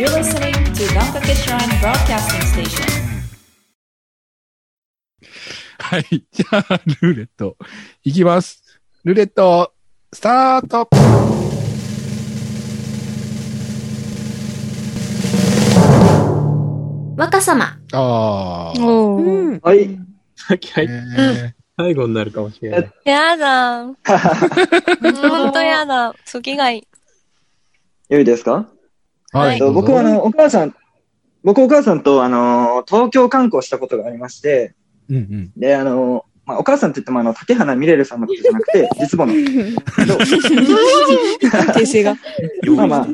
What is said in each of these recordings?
You're listening to Gankake Shrine Broadcasting Station. はい。じゃあ、ルーレット、いきます。ルーレット、スタート若様。ああ。おー。うん。はい。さっき入っえ最後になるかもしれない。やだ。ほんとやだ。次がいい。良いですか？ーはい。えっと僕はあの、お母さん、僕お母さんとあの、東京観光したことがありまして、うんうん。で、あの、まあ、お母さんって言ってもあの、竹花みれるさんのことじゃなくて、実母の。訂正が。まあまあ、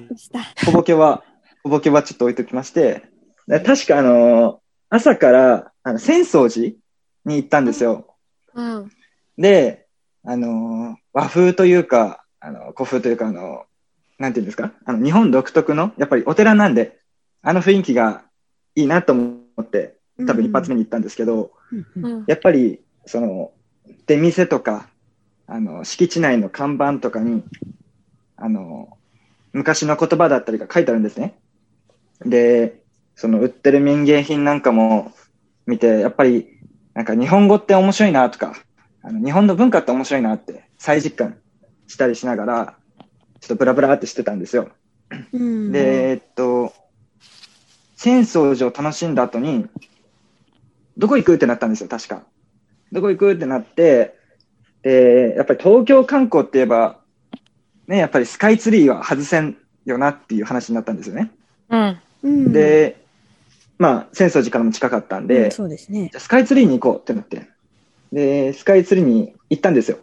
小ボケは、小ボケはちょっと置いときまして、で確かあの、朝から、あの、浅草寺に行ったんですよ。うん。で、あの、和風というか、あの、古風というか、あの、なんていうんですか？あの、日本独特の、やっぱりお寺なんで、あの雰囲気がいいなと思って、多分一発目に行ったんですけど、うん。やっぱり、その、出店とか、あの、敷地内の看板とかに、あの、昔の言葉だったりが書いてあるんですね。で、その売ってる民芸品なんかも見て、やっぱり、なんか日本語って面白いなとか、あの日本の文化って面白いなって再実感したりしながら、ちょっとブラブラってしてたんですよ。うんで、えっと、浅草寺を楽しんだ後に、どこ行くってなったんですよ、確か。どこ行くってなって、で、やっぱり東京観光って言えば、ね、やっぱりスカイツリーは外せんよなっていう話になったんですよね。うん。うん、で、まあ、浅草寺からも近かったんうんで、そうですね。じゃあスカイツリーに行こうってなって。で、スカイツリーに行ったんですよ。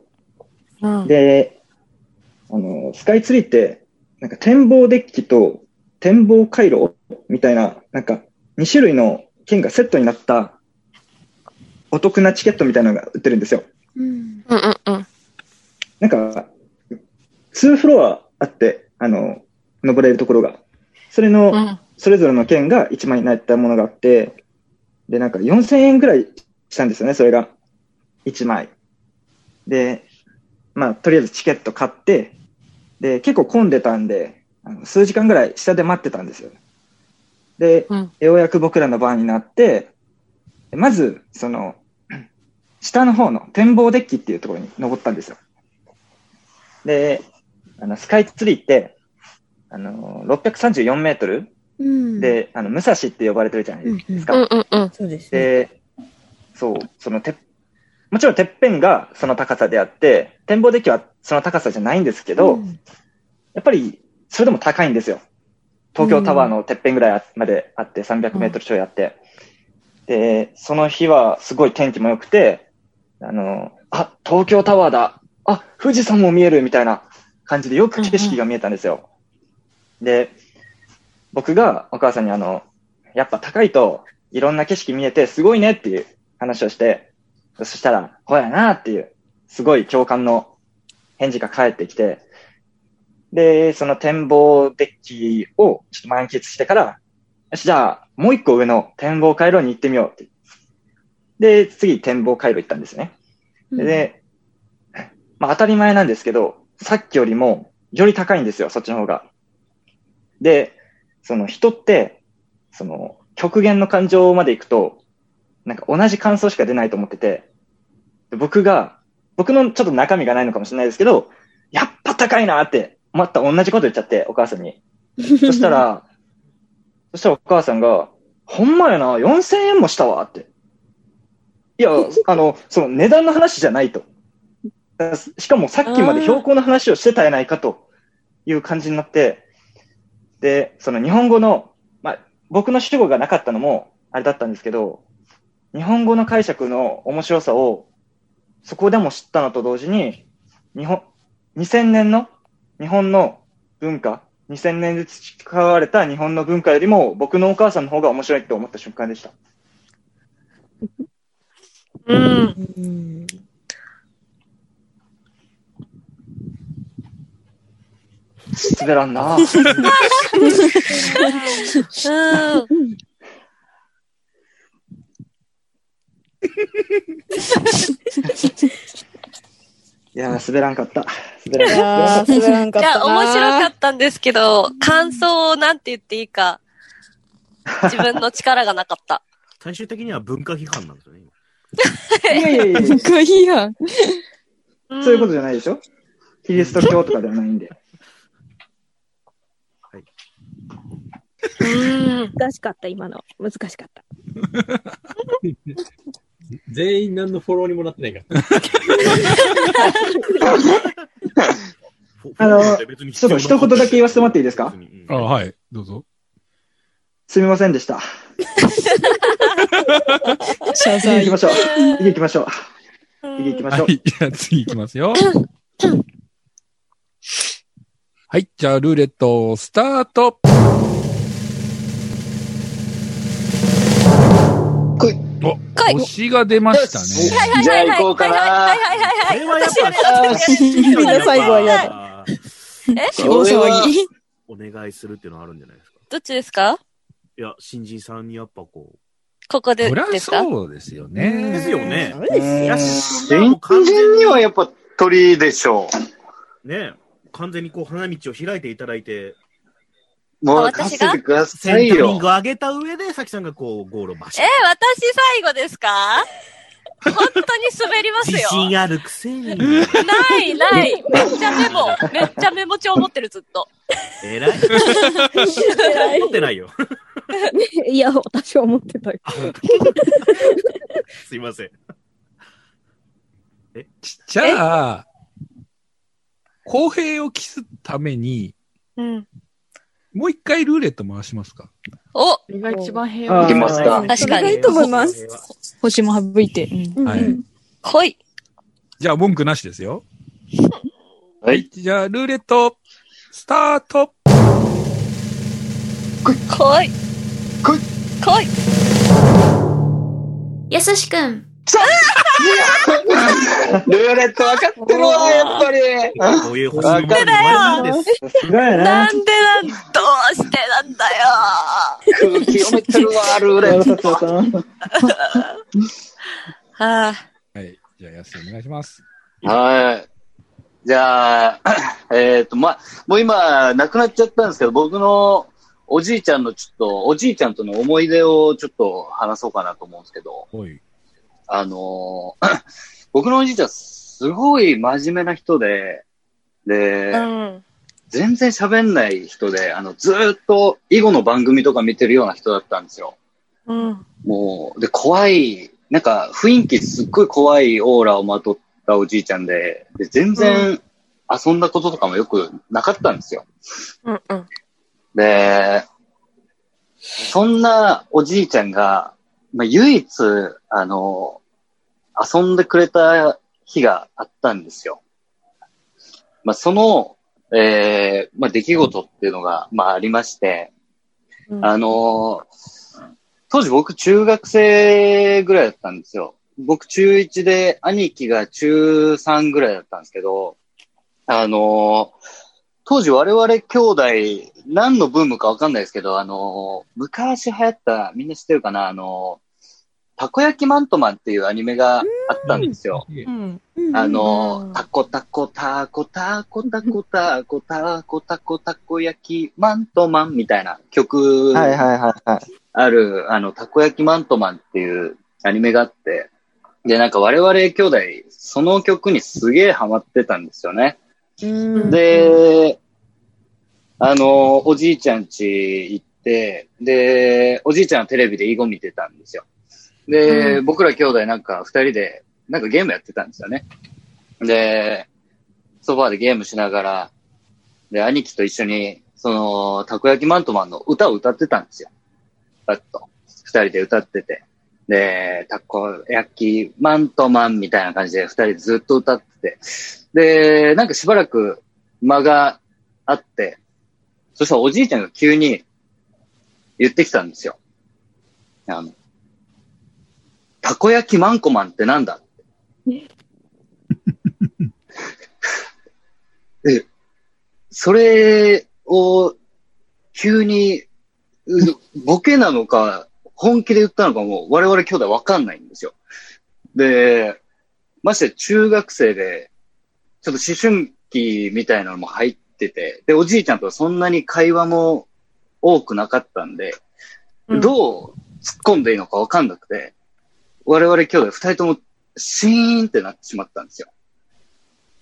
うん。で、あの、スカイツリーって、なんか展望デッキと展望回路みたいな、なんか2種類の券がセットになったお得なチケットみたいなのが売ってるんですよ。うん。うんうんうん。なんか、2フロアあって、あの、登れるところが。それの、うん。それぞれの券が1枚になったものがあって、で、なんか4000円ぐらいしたんですよね、それが。1枚。で、まあ、とりあえずチケット買って、で、結構混んでたんで、あの数時間ぐらい下で待ってたんですよ。で、うんようやく僕らの番になって、でまず、その、下の方の展望デッキっていうところに登ったんですよ。で、あの、スカイツリーって、あの、634メートルうん、で、あの、武蔵って呼ばれてるじゃないですか。うんうんうん。そうですね。で、そう、そのて、もちろんてっぺんがその高さであって、展望デッキはその高さじゃないんですけど、うんやっぱり、それでも高いんですよ。東京タワーのてっぺんぐらいあまであって、300メートルちょいあって。で、その日はすごい天気も良くて、あの、あ、東京タワーだ。あ、富士山も見えるみたいな感じでよく景色が見えたんですよ。で、僕がお母さんにあの、やっぱ高いといろんな景色見えてすごいねっていう話をして、そしたら、ほやなっていう、すごい共感の返事が返ってきて、で、その展望デッキをちょっと満喫してから、よし、じゃあ、もう一個上の展望回路に行ってみようって。で、次展望回路行ったんですね。で、まあ当たり前なんですけど、さっきよりもより高いんですよ、そっちの方が。で、その人って、その極限の感情まで行くと、なんか同じ感想しか出ないと思ってて、で僕が、僕のちょっと中身がないのかもしれないですけど、やっぱ高いなって、また同じこと言っちゃって、お母さんに。そしたら、そしたらお母さんが、ほんまやな、4000円もしたわって。いや、あの、その値段の話じゃないと。だしかもさっきまで標高の話をしてたやないかという感じになって、で、その日本語の、まあ、僕の主語がなかったのもあれだったんですけど、日本語の解釈の面白さをそこでも知ったのと同時に、日本、2000年の日本の文化、2000年で培われた日本の文化よりも僕のお母さんの方が面白いって思った瞬間でした。うん。うん滑らんな うん。いやー、滑らんかった。滑らんかっあー、滑らんかいや、ったな。面白かったんですけど、感想をなんて言っていいか 自分の力がなかった。最終的には文化批判なんですよね。いやいやいやいや、文化批判。そういうことじゃないでしょ？キリスト教とかではないんで。うん。難しかった、今の。難しかった。全員何のフォローにもなってないから。あのちょっと一言だけ言わせてもらっていいですか？うんあはい。どうぞ。すみませんでした。謝次行きましょう。次行きましょう。次行きましょう。はい。じゃあ次行きますよ。はい。じゃあ、ルーレット、スタート。星が出ましたね。じゃあ行こうかな。はいはいはいはい。これはやっぱ、あみんな最後は嫌だ。だ。大騒ぎ。お願いするっていうのはあるんじゃないですか。どっちですか？いや、新人さんにやっぱこう。ここでそりゃですか？そうですよね。ですよね。新人にはやっぱ鳥でしょね完全にこう花道を開いていただいて、う。もう私がてくだセさいよンタリング。を上げた上で、さきさんがこう、ゴールをバシえ、私最後ですか？本当に滑ります自よ。信あるくせに。ないない。めっちゃメモ。めっちゃメモ帳持ってるずっと。えらい。持ってないよ。いや、私は思ってたよ。すいません。じゃあ、公平を期すために、うん。もう一回ルーレット回しますか？おこれが一番平和いきますか確かそれがいにいと思います。星も省いて。うんはい。来い。じゃあ、文句なしですよ。はい。じゃあ、ルーレット、スタート来い。来い来い。やすしくん。ルーレット分かってるわ、やっぱり。こういう星の前に終わりなんでなな。んでなん、どうしてなんだよ。空気読めてるわ、ルーレット。さん。はあ。はい。じゃあ、やすお願いします。はい。じゃあ、えっ、と、まあ、もう今、亡くなっちゃったんですけど、僕のおじいちゃんのちょっと、おじいちゃんとの思い出をちょっと話そうかなと思うんですけど、おい。あのー 僕のおじいちゃん、すごい真面目な人で、で、うん。全然喋んない人で、あの、ずーっと囲碁の番組とか見てるような人だったんですよ。うん。もう、で、怖い、なんか雰囲気すっごい怖いオーラをまとったおじいちゃんで、で全然遊んだこととかもよくなかったんですよ。うん。うん。で、そんなおじいちゃんが、まあ、唯一、あの、遊んでくれた日があったんですよ。まあ、その、えーまあ、出来事っていうのが、まあ、ありまして、うんあの当時僕中学生ぐらいだったんですよ。僕中1で兄貴が中3ぐらいだったんですけど、あの当時我々兄弟、何のブームかわかんないですけど、あの昔流行った、みんな知ってるかな？あのたこ焼きマントマンっていうアニメがあったんですよ。うん。あの、タコタコタコタコタコタコタコタコたこ焼きマントマンみたいな曲はいはいはいはい。ある、あの、たこ焼きマントマンっていうアニメがあって、で、なんか我々兄弟、その曲にすげえハマってたんですよね。で、あの、おじいちゃん家行って、で、おじいちゃんはテレビで囲碁見てたんですよ。で、僕ら兄弟なんか二人で、なんかゲームやってたんですよね。で、ソファーでゲームしながら、で、兄貴と一緒に、その、たこ焼きマントマンの歌を歌ってたんですよ。パッと。二人で歌ってて。で、たこ焼きマントマンみたいな感じで二人でずっと歌ってて。で、なんかしばらく間があって、そしたらおじいちゃんが急に言ってきたんですよ。あの、たこ焼きマンコマンってなんだ？って。で、それを急に、うボケなのか、本気で言ったのかも我々兄弟わかんないんですよ。で、まして中学生で、ちょっと思春期みたいなのも入ってて、で、おじいちゃんとはそんなに会話も多くなかったんで、どう突っ込んでいいのかわかんなくて、我々兄弟二人ともシーンってなってしまったんですよ。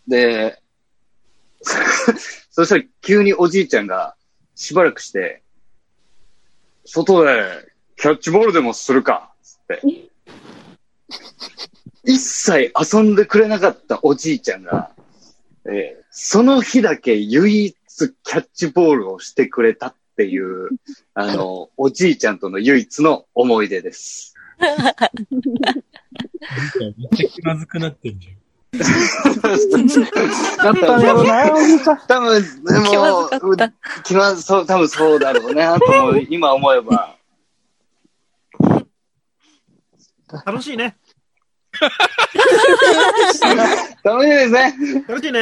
で、そしたら急におじいちゃんがしばらくして、外でキャッチボールでもするかつって。一切遊んでくれなかったおじいちゃんが、えーその日だけ唯一キャッチボールをしてくれたっていう、あの、おじいちゃんとの唯一の思い出です。めっちゃ気まずくなってんじだったんやろ な。多分、でも、気まずかった う気まず、そう、多分そうだろうね。あと今思えば。楽しいね。楽しいですね。楽しいね。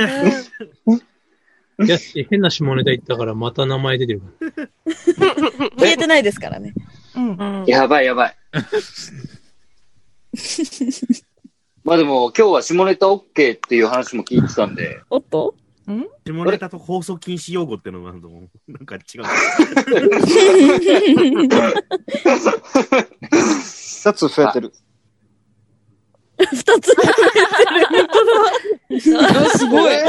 ゃん。いや、変な下ネタ言ったからまた名前出てるから。消えてないですからね。うん。やばいやばい。まあでも、今日は下ネタ OK っていう話も聞いてたんで、おっと？下ネタと放送禁止用語ってのがあると、なんか違う。二つ増えてる。二つ。すごい？話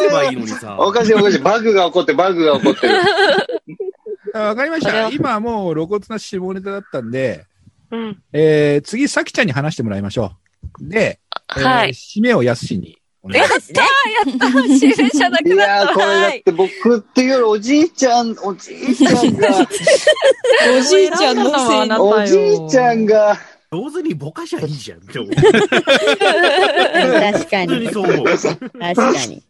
せばいいのにさ。おかしいおかしい。バグが起こって、バグが起こってる。あわかりました。それは今はもう露骨な下ネタだったんで、うん。えー、次、さきちゃんに話してもらいましょう。で、えーはい締めをやすしにお願いします。やった指名じゃないくなやー、った。これだはい。って僕っていうよりおじいちゃん、おじいちゃんが、おじいちゃんのせいに。おじいちゃんが、上手にぼかしゃいいじゃん。確か普通にに。そう思う。確かに。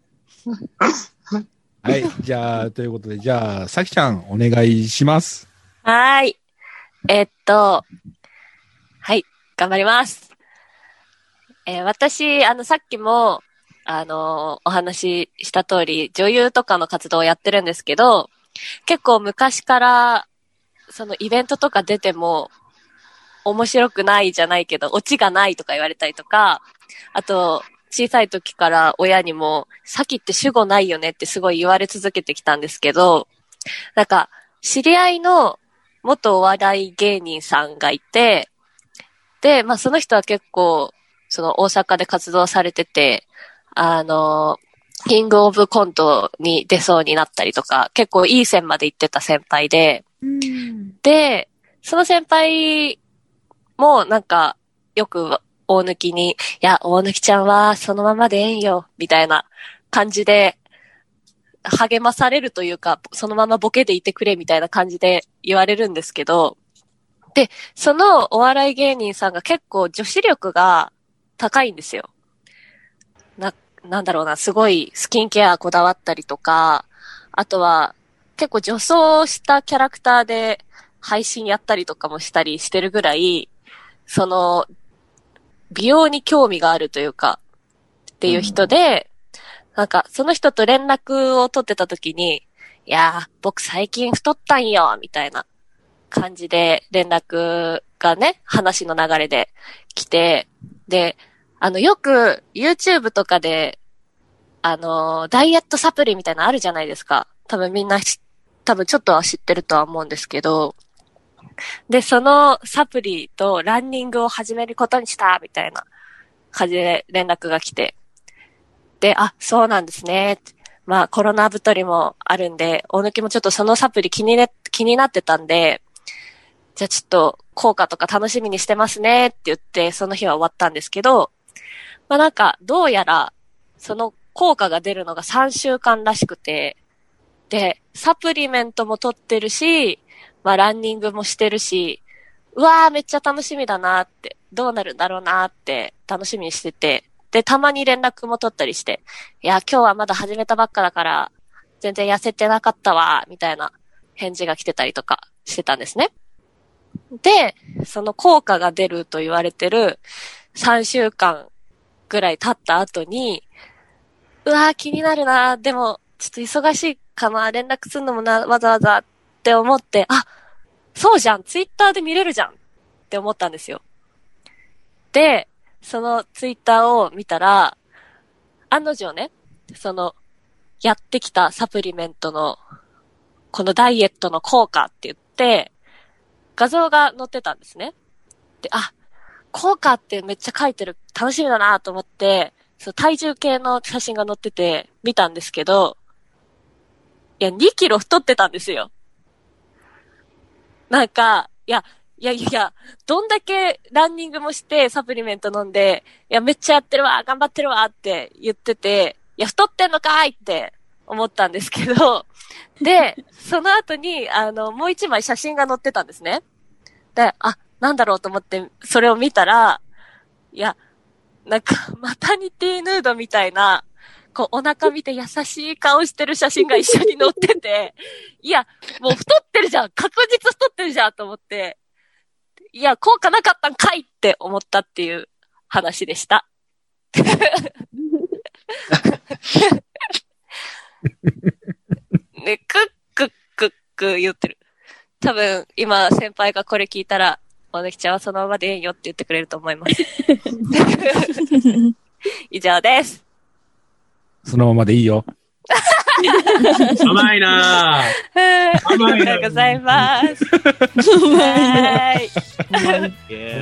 はい。じゃあ、ということで、じゃあ、さきちゃん、お願いします。はい。えっと、はい、頑張ります。えー私、あの、さっきも、あのお話しした通り、女優とかの活動をやってるんですけど、結構昔から、そのイベントとか出ても、面白くないじゃないけど、オチがないとか言われたりとか、あと、小さい時から親にも、さきって主語ないよねってすごい言われ続けてきたんですけど、なんか、知り合いの元お笑い芸人さんがいて、で、まあその人は結構、その大阪で活動されてて、あの、キングオブコントに出そうになったりとか、結構いい線まで行ってた先輩で、で、その先輩もなんか、よく大抜に、いや、大抜ちゃんはそのままでええんよ、みたいな感じで、励まされるというか、そのままボケでいてくれみたいな感じで言われるんですけど、で、そのお笑い芸人さんが結構女子力が高いんですよ。な、なんだろうな、すごいスキンケアこだわったりとか、あとは結構女装したキャラクターで配信やったりとかもしたりしてるぐらい、その、美容に興味があるというか、っていう人で、なんか、その人と連絡を取ってた時に、いやー、僕最近太ったんよ、みたいな感じで連絡がね、話の流れで来て、で、あの、よく YouTube とかで、あのーダイエットサプリみたいなのあるじゃないですか。多分みんなし多分ちょっとは知ってるとは思うんですけど、で、そのサプリとランニングを始めることにした、みたいな感じで連絡が来て。で、あ、そうなんですね。まあ、コロナ太りもあるんで、大抜きもちょっとそのサプリ気に,、ね、気になってたんで、じゃあちょっと効果とか楽しみにしてますねって言って、その日は終わったんですけど、まあなんか、どうやら、その効果が出るのが3週間らしくて、で、サプリメントも取ってるし、まあランニングもしてるし、うわーめっちゃ楽しみだなって、どうなるんだろうなって楽しみにしてて、で、たまに連絡も取ったりして、いや、今日はまだ始めたばっかだから、全然痩せてなかったわ、みたいな返事が来てたりとかしてたんですね。で、その効果が出ると言われてる3週間ぐらい経った後に、うわー気になるな、でも、ちょっと忙しいかな、連絡するのもな、わざわざっって思って、あ、そうじゃん、ツイッターで見れるじゃんって思ったんですよ。で、そのツイッターを見たら、案の定ね、その、やってきたサプリメントの、このダイエットの効果って言って、画像が載ってたんですね。で、あ、効果ってめっちゃ書いてる、楽しみだなと思って、そう体重計の写真が載ってて見たんですけど、いや、2キロ太ってたんですよ。なんか、いや、いやいや、どんだけランニングもしてサプリメント飲んで、いや、めっちゃやってるわ、頑張ってるわって言ってて、いや、太ってんのかいって思ったんですけど、で、その後に、あの、もう一枚写真が載ってたんですね。で、あ、なんだろうと思って、それを見たら、いや、なんか、マタニティヌードみたいな、こう、お腹見て優しい顔してる写真が一緒に載ってて、いや、もう太ってるじゃん確実太ってるじゃんと思って、いや、効果なかったんかいって思ったっていう話でした。ね、クックックック言ってる。多分、今、先輩がこれ聞いたら、おねきちゃんはそのままでいいよって言ってくれると思います。以上です。そのままでいいよ。甘いな。ぁ。ありがとうござい。ます。はーい。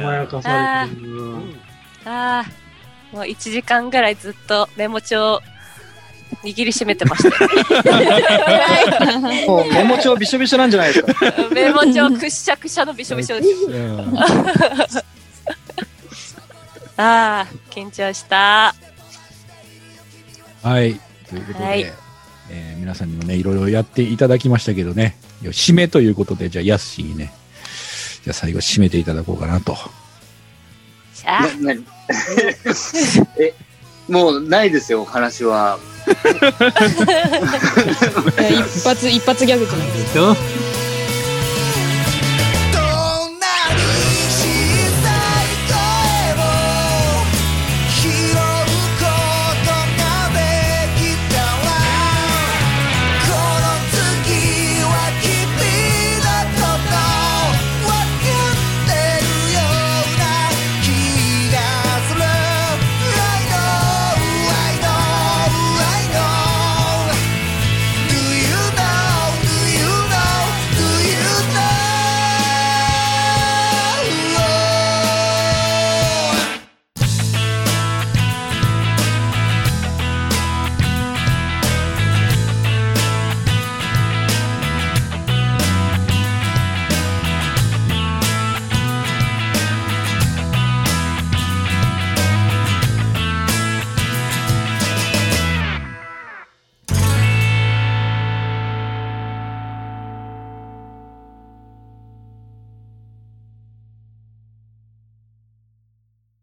甘やかされてるなああ、もう1時間ぐらい。ずっとメモ帳握りしめてましたよ。もうメモ帳びしょびしょなんじゃない。ですか。メモ帳くっしゃくしゃのびしょびしょですああ、緊張した。はい。ということで、はいえー皆さんにもね、いろいろやっていただきましたけどね、締めということで、じゃあ、やすしにね、じゃあ最後締めていただこうかなと。な何 え、もうないですよ、お話は。一発、一発ギャグじゃないですか。でしょ？